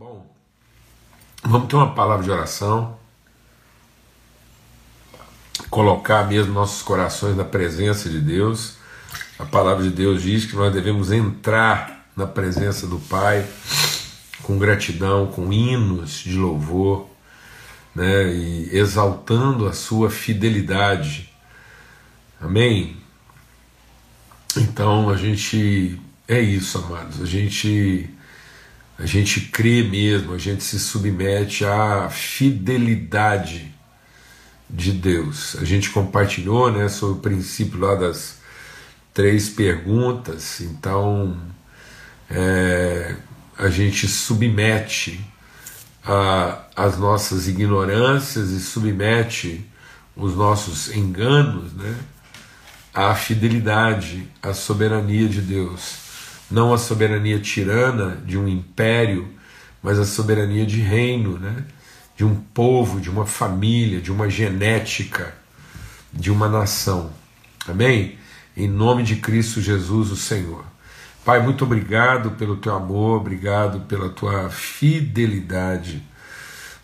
Bom, vamos ter uma palavra de oração, colocar mesmo nossos corações na presença de Deus. A palavra de Deus diz que nós devemos entrar na presença do Pai com gratidão, com hinos de louvor, né, e exaltando a sua fidelidade. Amém? Então a gente é isso, amados. A gente a gente crê mesmo, a gente se submete à fidelidade de Deus. A gente compartilhou né, sobre o princípio lá das três perguntas, então é, a gente submete a, as nossas ignorâncias e submete os nossos enganos né, à fidelidade, à soberania de Deus não a soberania tirana de um império, mas a soberania de reino, né? de um povo, de uma família, de uma genética, de uma nação. Amém? Em nome de Cristo Jesus, o Senhor. Pai, muito obrigado pelo teu amor, obrigado pela tua fidelidade.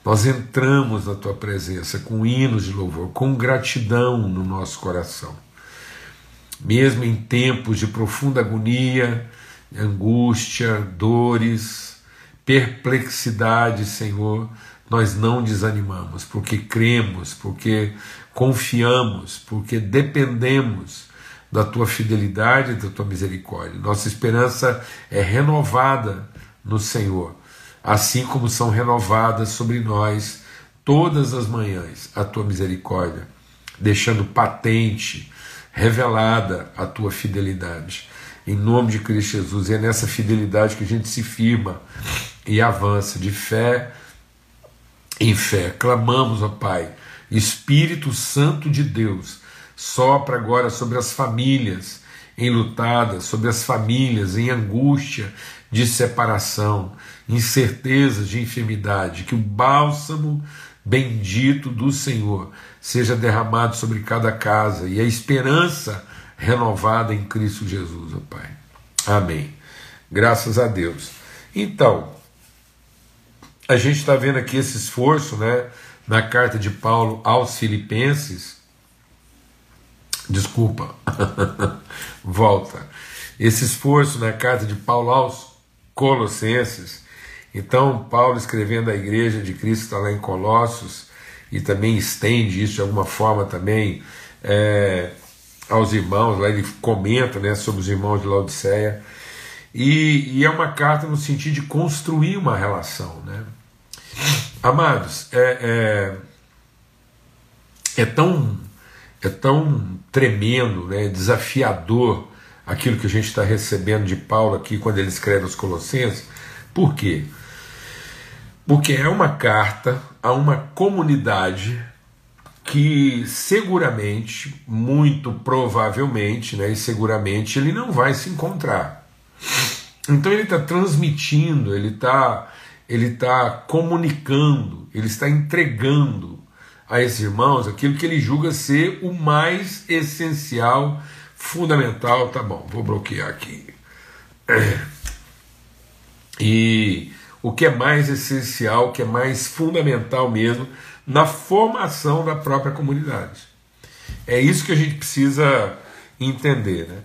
Nós entramos na tua presença com hinos de louvor, com gratidão no nosso coração. Mesmo em tempos de profunda agonia, angústia, dores, perplexidade, Senhor, nós não desanimamos, porque cremos, porque confiamos, porque dependemos da tua fidelidade e da tua misericórdia. Nossa esperança é renovada no Senhor, assim como são renovadas sobre nós todas as manhãs a tua misericórdia, deixando patente, revelada a tua fidelidade em nome de Cristo Jesus. E é nessa fidelidade que a gente se firma e avança de fé em fé. Clamamos, ó Pai, Espírito Santo de Deus, sopra agora sobre as famílias enlutadas, sobre as famílias em angústia de separação, incertezas de enfermidade, que o bálsamo bendito do Senhor seja derramado sobre cada casa e a esperança renovada em Cristo Jesus, ó Pai. Amém. Graças a Deus. Então, a gente está vendo aqui esse esforço, né, na carta de Paulo aos Filipenses. Desculpa, volta. Esse esforço na carta de Paulo aos Colossenses. Então, Paulo escrevendo à igreja de Cristo, está lá em Colossos, e também estende isso de alguma forma também é, aos irmãos, lá ele comenta né, sobre os irmãos de Laodiceia, e, e, é uma carta no sentido de construir uma relação. Né? Amados, é, é, é, tão, é tão tremendo, né, desafiador aquilo que a gente está recebendo de Paulo aqui quando ele escreve aos Colossenses, por quê? Porque é uma carta a uma comunidade que seguramente, muito provavelmente, né, e seguramente ele não vai se encontrar. Então ele está transmitindo, ele está ele tá comunicando, ele está entregando a esses irmãos aquilo que ele julga ser o mais essencial, fundamental. Tá bom, vou bloquear aqui. E o que é mais essencial, o que é mais fundamental mesmo na formação da própria comunidade. É isso que a gente precisa entender. Né?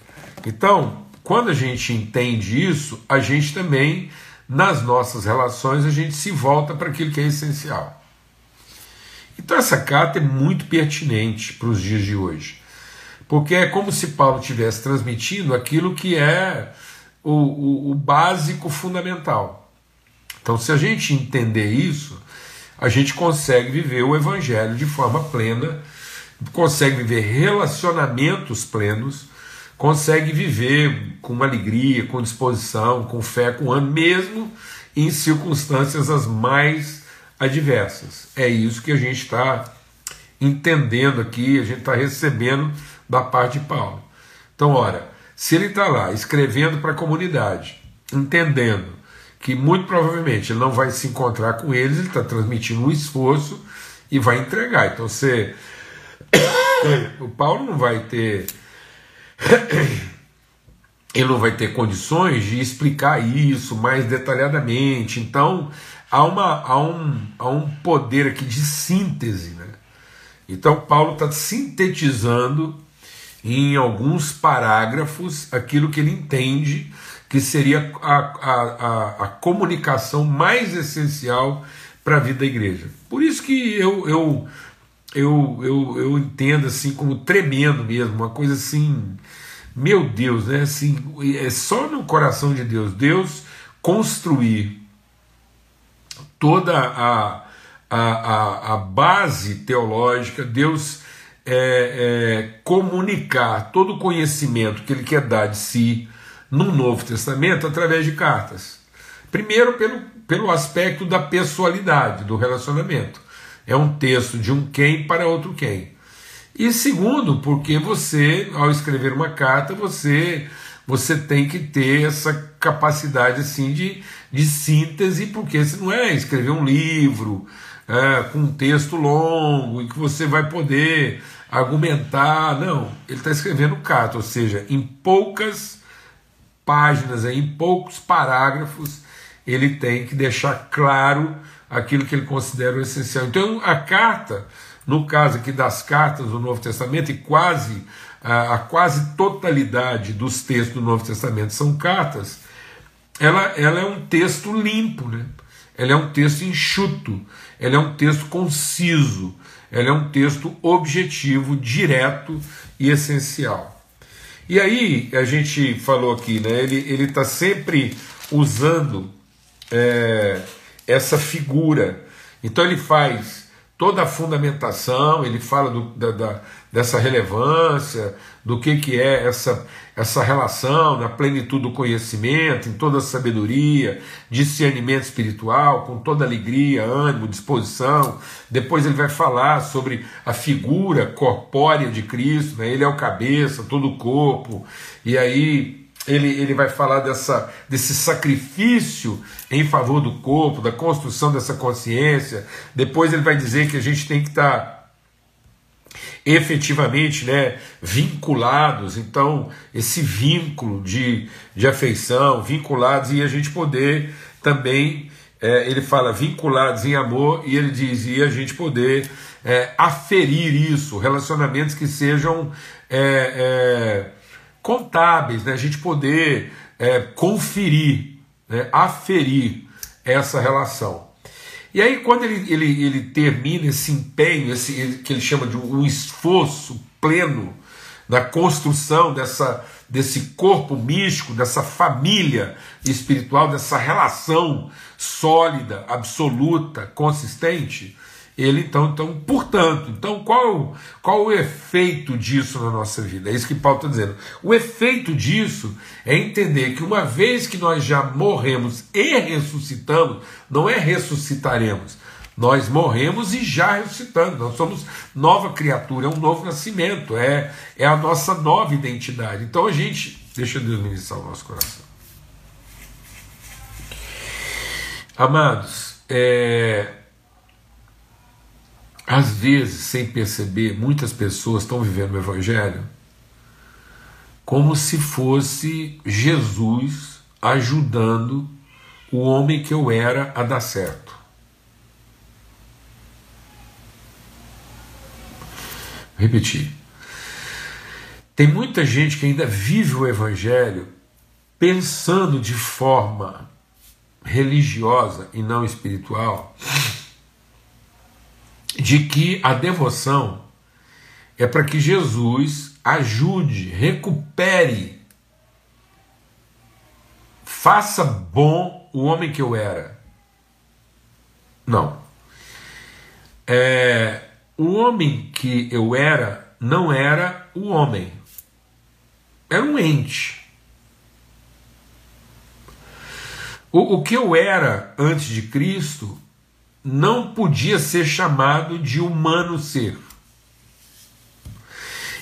Então, quando a gente entende isso, a gente também, nas nossas relações, a gente se volta para aquilo que é essencial. Então, essa carta é muito pertinente para os dias de hoje, porque é como se Paulo estivesse transmitindo aquilo que é o, o, o básico fundamental. Então, se a gente entender isso, a gente consegue viver o Evangelho de forma plena, consegue viver relacionamentos plenos, consegue viver com alegria, com disposição, com fé, com ânimo, mesmo em circunstâncias as mais adversas. É isso que a gente está entendendo aqui, a gente está recebendo da parte de Paulo. Então, ora, se ele está lá escrevendo para a comunidade, entendendo que muito provavelmente ele não vai se encontrar com eles, ele está transmitindo um esforço e vai entregar. Então você. o Paulo não vai ter ele não vai ter condições de explicar isso mais detalhadamente. Então, há, uma, há, um, há um poder aqui de síntese. Né? Então, Paulo está sintetizando em alguns parágrafos aquilo que ele entende que seria a, a, a, a comunicação mais essencial para a vida da igreja. Por isso que eu, eu, eu, eu, eu entendo assim como tremendo mesmo, uma coisa assim meu Deus, né? Assim, é só no coração de Deus. Deus construir toda a, a, a, a base teológica, Deus é, é, comunicar todo o conhecimento que Ele quer dar de si no Novo Testamento através de cartas. Primeiro, pelo, pelo aspecto da pessoalidade, do relacionamento. É um texto de um quem para outro quem. E segundo, porque você, ao escrever uma carta, você você tem que ter essa capacidade assim de, de síntese, porque você não é escrever um livro é, com um texto longo e que você vai poder argumentar. Não, ele está escrevendo carta, ou seja, em poucas páginas, em poucos parágrafos, ele tem que deixar claro aquilo que ele considera o essencial. Então, a carta no caso aqui das cartas do Novo Testamento, e quase a, a quase totalidade dos textos do Novo Testamento são cartas, ela, ela é um texto limpo, né? ela é um texto enxuto, ela é um texto conciso, ela é um texto objetivo, direto e essencial. E aí, a gente falou aqui, né, ele está sempre usando é, essa figura. Então, ele faz toda a fundamentação, ele fala do, da, da, dessa relevância, do que, que é essa, essa relação na plenitude do conhecimento, em toda a sabedoria, discernimento espiritual, com toda alegria, ânimo, disposição. Depois ele vai falar sobre a figura corpórea de Cristo, né? ele é o cabeça, todo o corpo, e aí ele, ele vai falar dessa, desse sacrifício em favor do corpo, da construção dessa consciência. Depois ele vai dizer que a gente tem que estar tá efetivamente né, vinculados, então esse vínculo de, de afeição, vinculados, e a gente poder também, é, ele fala vinculados em amor, e ele diz, e a gente poder é, aferir isso, relacionamentos que sejam. É, é contábeis, né? a gente poder é, conferir, né? aferir essa relação. E aí, quando ele, ele, ele termina esse empenho, esse que ele chama de um esforço pleno na construção dessa, desse corpo místico, dessa família espiritual, dessa relação sólida, absoluta, consistente, ele então, então, portanto, então qual, qual o efeito disso na nossa vida? É isso que Paulo está dizendo. O efeito disso é entender que uma vez que nós já morremos e ressuscitamos, não é ressuscitaremos, nós morremos e já ressuscitamos, nós somos nova criatura, é um novo nascimento, é, é a nossa nova identidade. Então a gente, deixa Deus ministrar o nosso coração. Amados, é, às vezes, sem perceber, muitas pessoas estão vivendo o Evangelho como se fosse Jesus ajudando o homem que eu era a dar certo. Repetir. Tem muita gente que ainda vive o Evangelho pensando de forma religiosa e não espiritual de que a devoção é para que Jesus ajude, recupere, faça bom o homem que eu era. Não. É, o homem que eu era não era o homem, era um ente. O, o que eu era antes de Cristo não podia ser chamado de humano ser.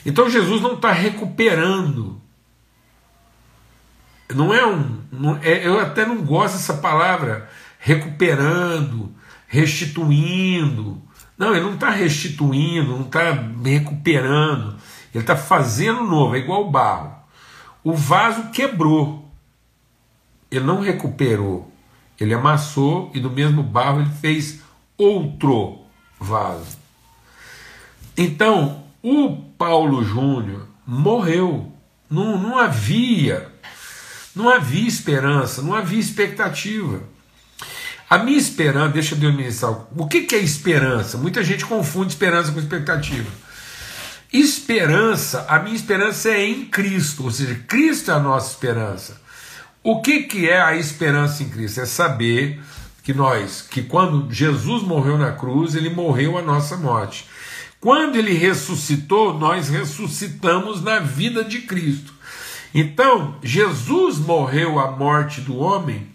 Então Jesus não está recuperando. Não é um. Não, é, eu até não gosto dessa palavra recuperando, restituindo. Não, ele não está restituindo, não está recuperando. Ele está fazendo novo, é igual o barro. o vaso quebrou. Ele não recuperou. Ele amassou e do mesmo barro ele fez outro vaso. Então, o Paulo Júnior morreu. Não, não havia, não havia esperança, não havia expectativa. A minha esperança, deixa Deus ministrar. O que, que é esperança? Muita gente confunde esperança com expectativa. Esperança, a minha esperança é em Cristo, ou seja, Cristo é a nossa esperança. O que, que é a esperança em Cristo? É saber que nós, que quando Jesus morreu na cruz, ele morreu a nossa morte. Quando ele ressuscitou, nós ressuscitamos na vida de Cristo. Então, Jesus morreu a morte do homem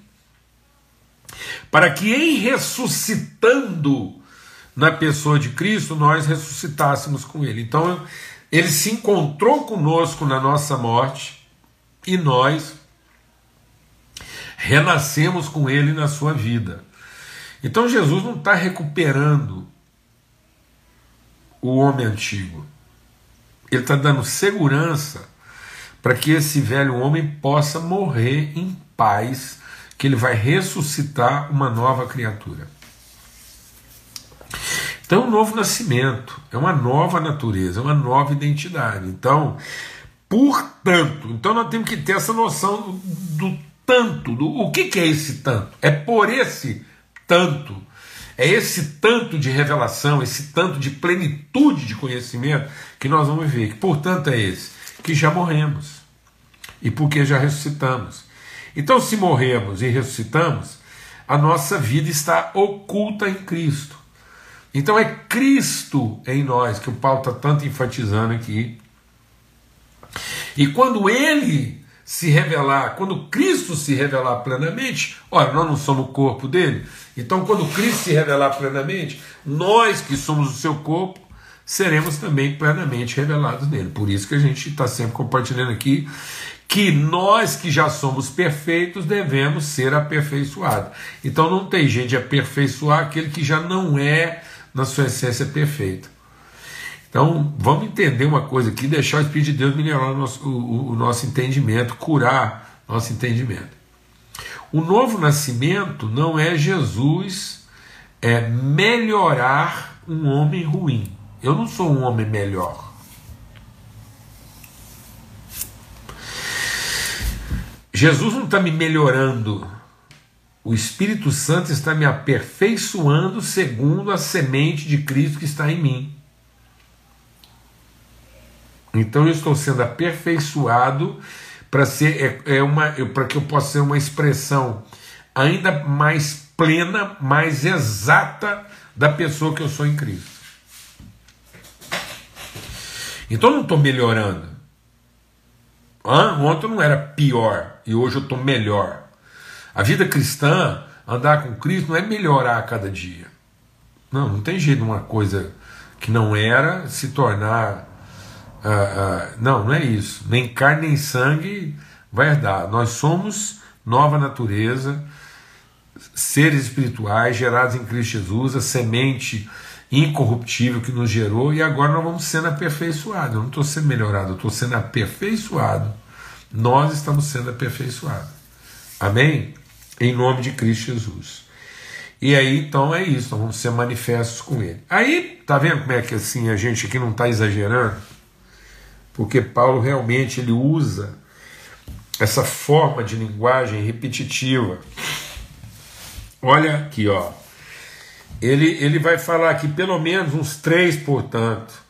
para que em ressuscitando na pessoa de Cristo, nós ressuscitássemos com ele. Então, ele se encontrou conosco na nossa morte e nós renascemos com ele na sua vida. Então, Jesus não está recuperando o homem antigo. Ele está dando segurança para que esse velho homem possa morrer em paz, que ele vai ressuscitar uma nova criatura. Então, um novo nascimento, é uma nova natureza, é uma nova identidade. Então, portanto, então nós temos que ter essa noção do, do tanto, do o que, que é esse tanto? É por esse tanto é esse tanto de revelação, esse tanto de plenitude de conhecimento que nós vamos ver. Que, portanto, é esse: que já morremos e porque já ressuscitamos. Então, se morremos e ressuscitamos, a nossa vida está oculta em Cristo. Então, é Cristo em nós que o Paulo está tanto enfatizando aqui. E quando ele se revelar, quando Cristo se revelar plenamente, ora, nós não somos o corpo dele, então quando Cristo se revelar plenamente, nós que somos o seu corpo, seremos também plenamente revelados nele. Por isso que a gente está sempre compartilhando aqui que nós que já somos perfeitos devemos ser aperfeiçoados. Então não tem gente de aperfeiçoar aquele que já não é na sua essência perfeita. Então, vamos entender uma coisa aqui, deixar o Espírito de Deus melhorar o nosso, o, o nosso entendimento, curar nosso entendimento. O novo nascimento não é Jesus é melhorar um homem ruim. Eu não sou um homem melhor. Jesus não está me melhorando. O Espírito Santo está me aperfeiçoando segundo a semente de Cristo que está em mim. Então eu estou sendo aperfeiçoado para ser é, é uma para que eu possa ser uma expressão ainda mais plena, mais exata da pessoa que eu sou em Cristo. Então eu não estou melhorando. Ontem eu não era pior e hoje eu estou melhor. A vida cristã, andar com Cristo, não é melhorar a cada dia. Não, não tem jeito uma coisa que não era se tornar ah, ah, não, não é isso. Nem carne nem sangue vai herdar. Nós somos nova natureza, seres espirituais gerados em Cristo Jesus, a semente incorruptível que nos gerou, e agora nós vamos sendo aperfeiçoados. Eu não estou sendo melhorado, eu estou sendo aperfeiçoado. Nós estamos sendo aperfeiçoados. Amém? Em nome de Cristo Jesus. E aí, então, é isso, nós vamos ser manifestos com Ele. Aí, tá vendo como é que assim a gente aqui não está exagerando? Porque Paulo realmente ele usa essa forma de linguagem repetitiva. Olha aqui, ó. Ele, ele vai falar aqui pelo menos uns três, portanto.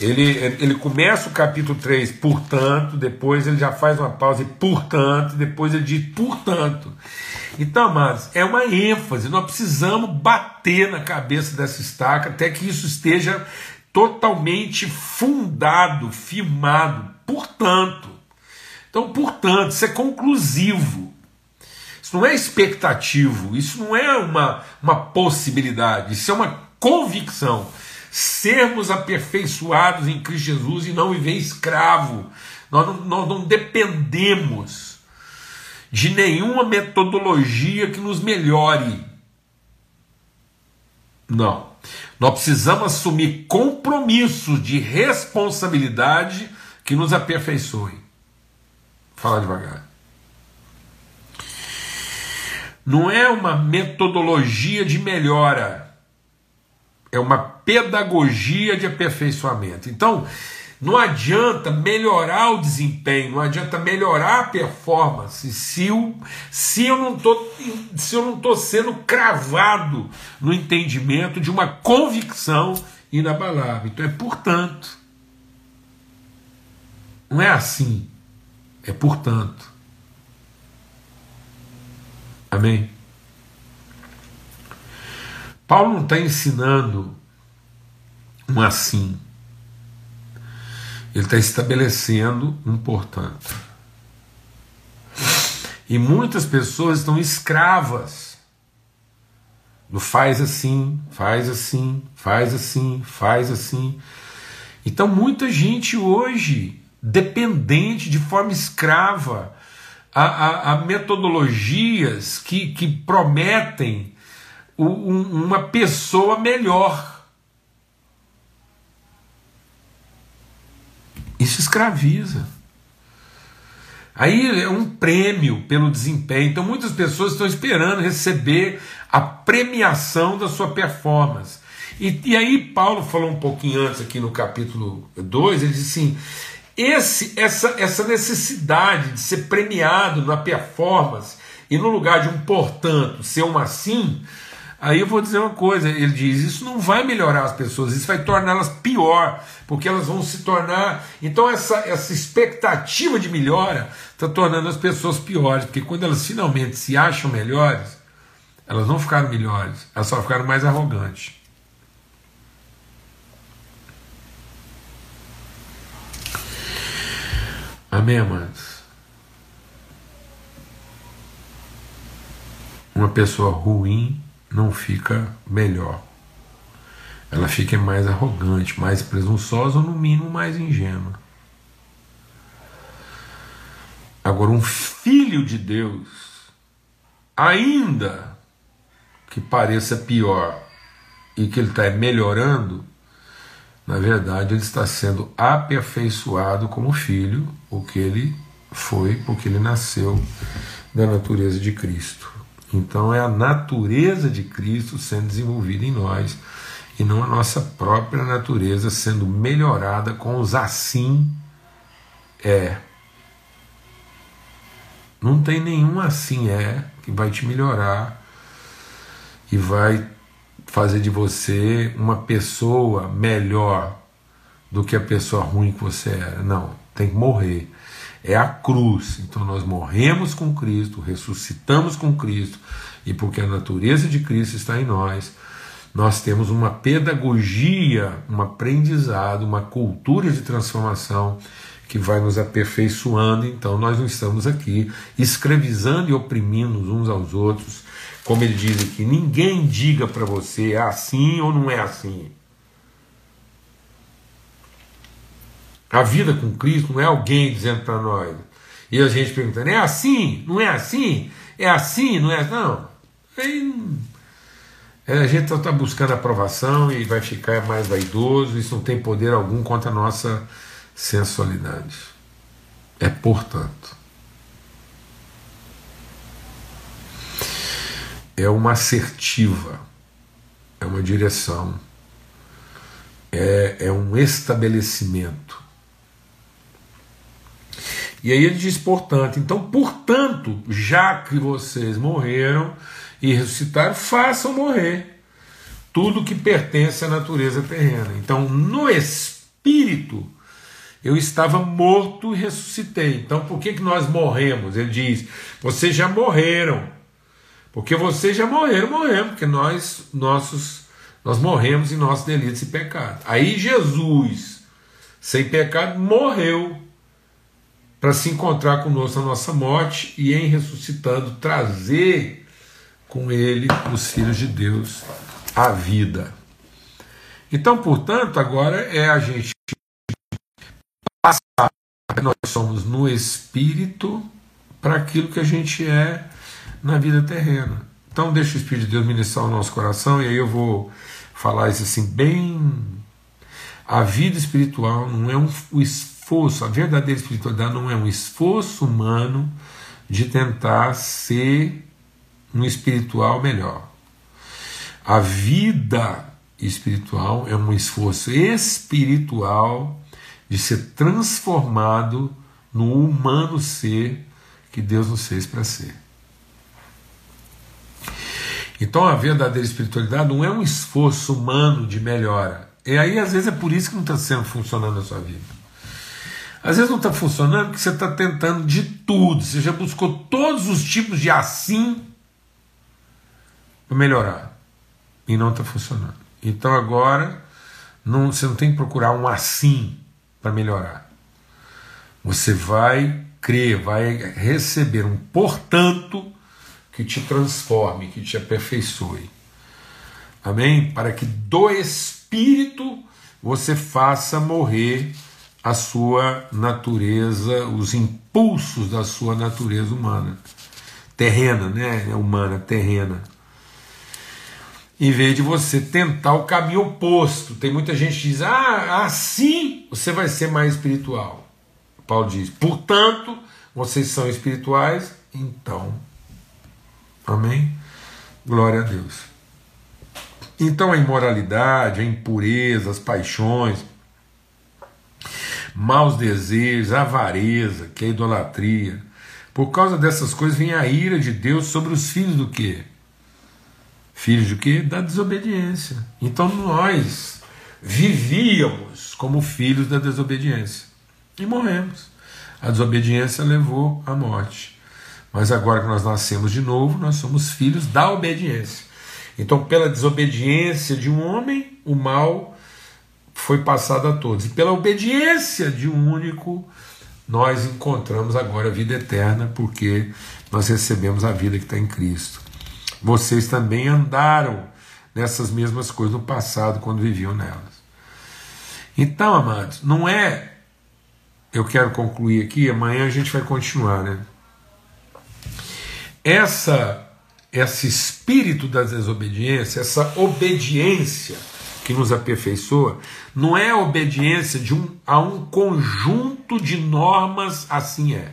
Ele, ele começa o capítulo 3, portanto, depois ele já faz uma pausa e portanto, depois ele diz portanto. Então, amados, é uma ênfase, nós precisamos bater na cabeça dessa estaca até que isso esteja totalmente fundado, firmado, portanto. Então, portanto, isso é conclusivo. Isso não é expectativo, isso não é uma, uma possibilidade, isso é uma convicção. Sermos aperfeiçoados em Cristo Jesus e não viver escravo. Nós não, nós não dependemos de nenhuma metodologia que nos melhore. Não. Nós precisamos assumir compromissos de responsabilidade que nos aperfeiçoem. falar devagar. Não é uma metodologia de melhora, é uma pedagogia de aperfeiçoamento. Então, não adianta melhorar o desempenho, não adianta melhorar a performance se eu, se eu não estou se eu não sendo cravado no entendimento de uma convicção inabalável. Então é portanto. Não é assim. É portanto. Amém? Paulo não está ensinando um assim. Ele está estabelecendo um portanto. E muitas pessoas estão escravas do faz assim, faz assim, faz assim, faz assim. Então muita gente hoje dependente de forma escrava a, a, a metodologias que, que prometem um, uma pessoa melhor. Isso escraviza. Aí é um prêmio pelo desempenho. Então muitas pessoas estão esperando receber a premiação da sua performance. E, e aí Paulo falou um pouquinho antes aqui no capítulo 2, ele disse assim: esse, essa, essa necessidade de ser premiado na performance e no lugar de um portanto ser um assim, Aí eu vou dizer uma coisa, ele diz, isso não vai melhorar as pessoas, isso vai torná-las pior, porque elas vão se tornar. Então essa, essa expectativa de melhora está tornando as pessoas piores, porque quando elas finalmente se acham melhores, elas não ficaram melhores, elas só ficaram mais arrogantes. Amém, amados? Uma pessoa ruim não fica melhor. Ela fica mais arrogante, mais presunçosa ou, no mínimo, mais ingênua. Agora, um filho de Deus, ainda que pareça pior e que ele está melhorando, na verdade ele está sendo aperfeiçoado como filho, o que ele foi, porque ele nasceu da natureza de Cristo. Então é a natureza de Cristo sendo desenvolvida em nós e não a nossa própria natureza sendo melhorada com os assim é. Não tem nenhum assim é que vai te melhorar e vai fazer de você uma pessoa melhor do que a pessoa ruim que você era. Não, tem que morrer é a cruz. Então nós morremos com Cristo, ressuscitamos com Cristo, e porque a natureza de Cristo está em nós, nós temos uma pedagogia, um aprendizado, uma cultura de transformação que vai nos aperfeiçoando. Então nós não estamos aqui escravizando e oprimindo uns aos outros. Como ele diz aqui, ninguém diga para você é assim ou não é assim. A vida com Cristo não é alguém dizendo para nós. E a gente perguntando, é assim? Não é assim? É assim? Não é? Não. Aí, é, a gente está buscando aprovação e vai ficar mais vaidoso. Isso não tem poder algum contra a nossa sensualidade. É portanto. É uma assertiva, é uma direção, é, é um estabelecimento e aí ele diz, portanto, então, portanto, já que vocês morreram e ressuscitaram, façam morrer tudo que pertence à natureza terrena. Então, no espírito, eu estava morto e ressuscitei. Então, por que, que nós morremos? Ele diz: vocês já morreram. Porque vocês já morreram, morremos, porque nós, nossos, nós morremos em nossos delitos e pecados. Aí Jesus, sem pecado, morreu para se encontrar conosco na nossa morte e em ressuscitando trazer com ele os filhos de Deus à vida. Então, portanto, agora é a gente passar, nós somos no espírito para aquilo que a gente é na vida terrena. Então, deixa o Espírito de Deus ministrar o nosso coração e aí eu vou falar isso assim, bem. A vida espiritual não é um, o esforço esforço, a verdadeira espiritualidade não é um esforço humano de tentar ser um espiritual melhor. A vida espiritual é um esforço espiritual de ser transformado no humano ser que Deus nos fez para ser. Então a verdadeira espiritualidade não é um esforço humano de melhora. E aí, às vezes, é por isso que não está sendo funcionando na sua vida. Às vezes não está funcionando porque você está tentando de tudo. Você já buscou todos os tipos de assim para melhorar. E não está funcionando. Então agora não, você não tem que procurar um assim para melhorar. Você vai crer, vai receber um portanto que te transforme, que te aperfeiçoe. Amém? Para que do Espírito você faça morrer a sua natureza, os impulsos da sua natureza humana, terrena, né? É humana, terrena. Em vez de você tentar o caminho oposto. Tem muita gente que diz: ah, assim você vai ser mais espiritual. Paulo diz: portanto, vocês são espirituais, então. Amém? Glória a Deus. Então a imoralidade, a impureza, as paixões, maus desejos, avareza, que é idolatria. Por causa dessas coisas vem a ira de Deus sobre os filhos do quê? Filhos do quê? Da desobediência. Então nós vivíamos como filhos da desobediência e morremos. A desobediência levou à morte. Mas agora que nós nascemos de novo, nós somos filhos da obediência. Então, pela desobediência de um homem, o mal foi passado a todos. E pela obediência de um único, nós encontramos agora a vida eterna, porque nós recebemos a vida que está em Cristo. Vocês também andaram nessas mesmas coisas no passado, quando viviam nelas. Então, amados, não é. Eu quero concluir aqui, amanhã a gente vai continuar, né? Essa esse espírito da desobediência, essa obediência que nos aperfeiçoa, não é a obediência de um, a um conjunto de normas, assim é.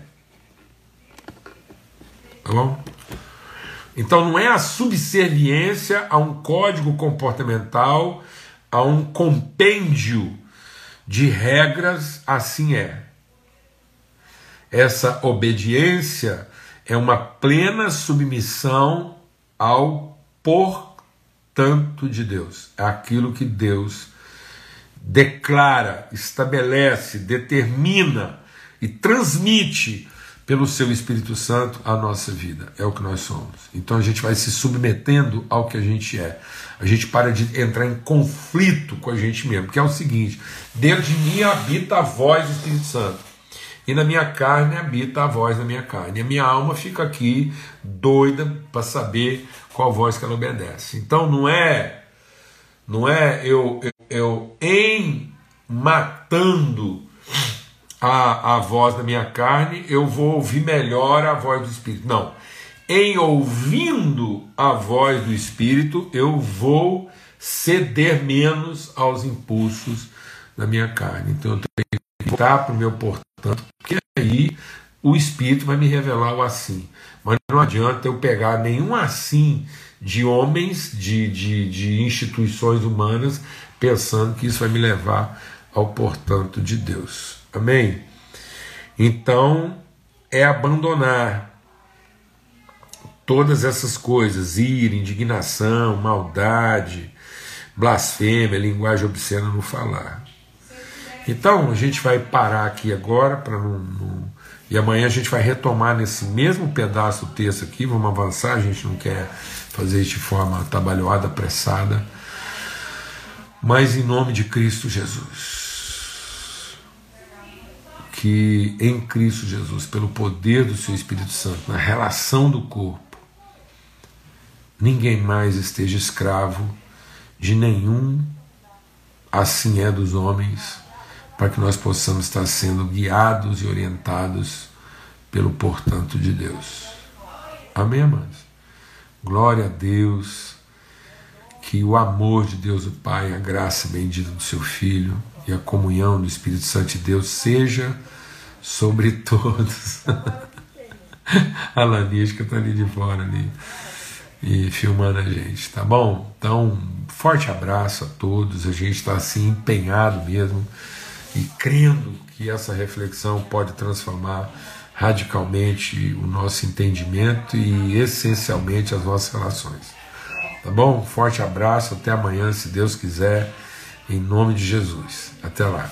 Tá bom? Então não é a subserviência a um código comportamental, a um compêndio de regras, assim é. Essa obediência é uma plena submissão ao portanto de Deus. É aquilo que Deus declara, estabelece, determina e transmite pelo seu Espírito Santo à nossa vida. É o que nós somos. Então a gente vai se submetendo ao que a gente é. A gente para de entrar em conflito com a gente mesmo, que é o seguinte: dentro de mim habita a voz do Espírito Santo e na minha carne habita a voz da minha carne. A minha alma fica aqui doida para saber qual voz que ela obedece. Então não é não é eu, eu, eu em matando a, a voz da minha carne, eu vou ouvir melhor a voz do Espírito. Não. Em ouvindo a voz do Espírito, eu vou ceder menos aos impulsos da minha carne. Então eu tenho que voltar para o meu portanto porque aí o Espírito vai me revelar o assim. Mas não adianta eu pegar nenhum assim de homens, de, de, de instituições humanas, pensando que isso vai me levar ao portanto de Deus. Amém? Então, é abandonar todas essas coisas, ira, indignação, maldade, blasfêmia, linguagem obscena no falar. Então a gente vai parar aqui agora para não, não, e amanhã a gente vai retomar nesse mesmo pedaço do texto aqui, vamos avançar, a gente não quer fazer isso de forma trabalhada, apressada, mas em nome de Cristo Jesus. Que em Cristo Jesus, pelo poder do seu Espírito Santo, na relação do corpo, ninguém mais esteja escravo de nenhum, assim é dos homens para que nós possamos estar sendo guiados e orientados pelo portanto de Deus. Amém, amados? Glória a Deus, que o amor de Deus o Pai, a graça bendita do seu Filho e a comunhão do Espírito Santo de Deus seja sobre todos. a Lanisca está ali de fora ali e filmando a gente, tá bom? Então, forte abraço a todos. A gente está assim empenhado mesmo e crendo que essa reflexão pode transformar radicalmente o nosso entendimento e essencialmente as nossas relações. Tá bom? Forte abraço, até amanhã, se Deus quiser, em nome de Jesus. Até lá.